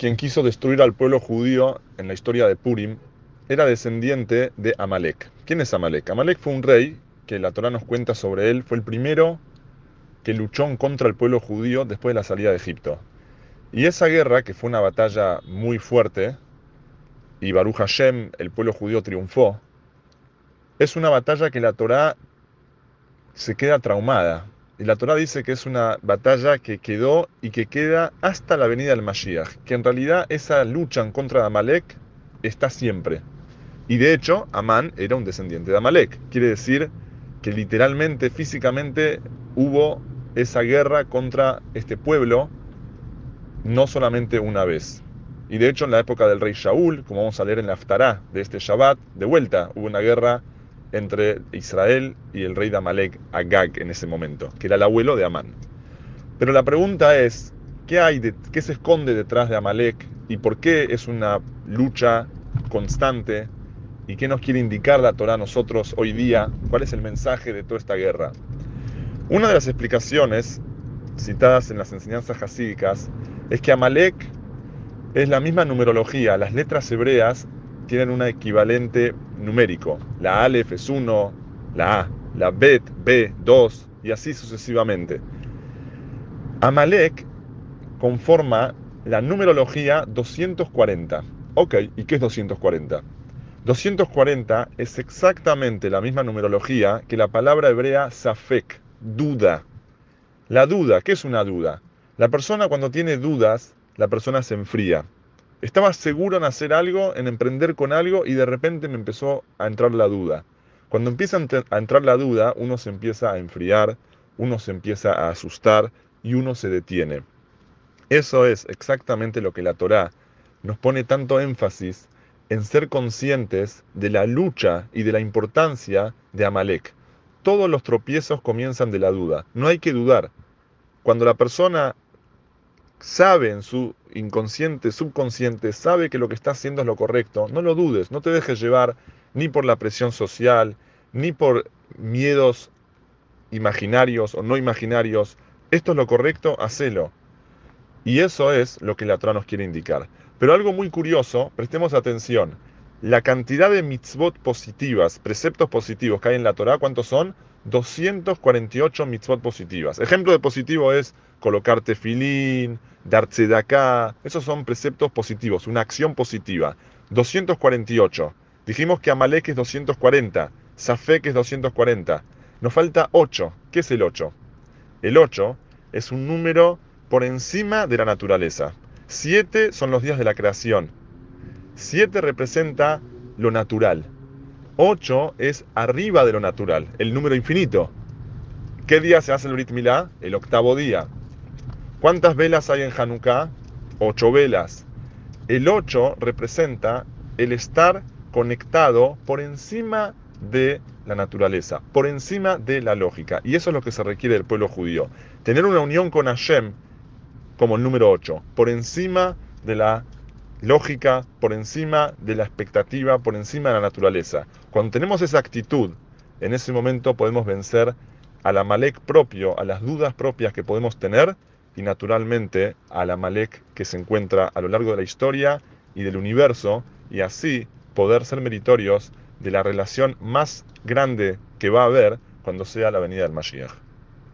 quien quiso destruir al pueblo judío en la historia de Purim, era descendiente de Amalek. ¿Quién es Amalek? Amalek fue un rey que la Torah nos cuenta sobre él, fue el primero que luchó contra el pueblo judío después de la salida de Egipto. Y esa guerra, que fue una batalla muy fuerte, y Baruch Hashem, el pueblo judío triunfó, es una batalla que la Torah se queda traumada. Y la Torah dice que es una batalla que quedó y que queda hasta la venida del Mashiach. Que en realidad esa lucha en contra de Amalek está siempre. Y de hecho, Amán era un descendiente de Amalek. Quiere decir que literalmente, físicamente, hubo esa guerra contra este pueblo no solamente una vez. Y de hecho, en la época del rey Shaul, como vamos a leer en la Aftará de este Shabbat, de vuelta hubo una guerra entre Israel y el rey de Amalek, Agag, en ese momento, que era el abuelo de Amán. Pero la pregunta es, ¿qué, hay de, qué se esconde detrás de Amalek y por qué es una lucha constante? ¿Y qué nos quiere indicar la Torah a nosotros hoy día? ¿Cuál es el mensaje de toda esta guerra? Una de las explicaciones citadas en las enseñanzas hasídicas es que Amalek es la misma numerología, las letras hebreas tienen un equivalente numérico. La Aleph es 1, la A, la Bet, B, 2 y así sucesivamente. Amalek conforma la numerología 240. Ok, ¿y qué es 240? 240 es exactamente la misma numerología que la palabra hebrea safek, duda. La duda, ¿qué es una duda? La persona cuando tiene dudas, la persona se enfría. Estaba seguro en hacer algo, en emprender con algo y de repente me empezó a entrar la duda. Cuando empieza a entrar la duda, uno se empieza a enfriar, uno se empieza a asustar y uno se detiene. Eso es exactamente lo que la Torá nos pone tanto énfasis en ser conscientes de la lucha y de la importancia de Amalek. Todos los tropiezos comienzan de la duda. No hay que dudar. Cuando la persona sabe en su inconsciente, subconsciente, sabe que lo que está haciendo es lo correcto, no lo dudes, no te dejes llevar ni por la presión social, ni por miedos imaginarios o no imaginarios. Esto es lo correcto, hacelo. Y eso es lo que la Torah nos quiere indicar. Pero algo muy curioso, prestemos atención. La cantidad de mitzvot positivas, preceptos positivos que hay en la Torah, ¿cuántos son? 248 mitzvot positivas. Ejemplo de positivo es colocarte filín, de acá. Esos son preceptos positivos, una acción positiva. 248. Dijimos que Amalek es 240, Safek es 240. Nos falta 8. ¿Qué es el 8? El 8 es un número por encima de la naturaleza. 7 son los días de la creación. 7 representa lo natural. 8 es arriba de lo natural, el número infinito. ¿Qué día se hace el Brit? El octavo día. ¿Cuántas velas hay en Hanukkah? Ocho velas. El 8 representa el estar conectado por encima de la naturaleza, por encima de la lógica. Y eso es lo que se requiere del pueblo judío. Tener una unión con Hashem como el número 8, por encima de la lógica, por encima de la expectativa, por encima de la naturaleza. Cuando tenemos esa actitud, en ese momento podemos vencer al Amalek propio, a las dudas propias que podemos tener y naturalmente al Amalek que se encuentra a lo largo de la historia y del universo y así poder ser meritorios de la relación más grande que va a haber cuando sea la venida del Mashiach.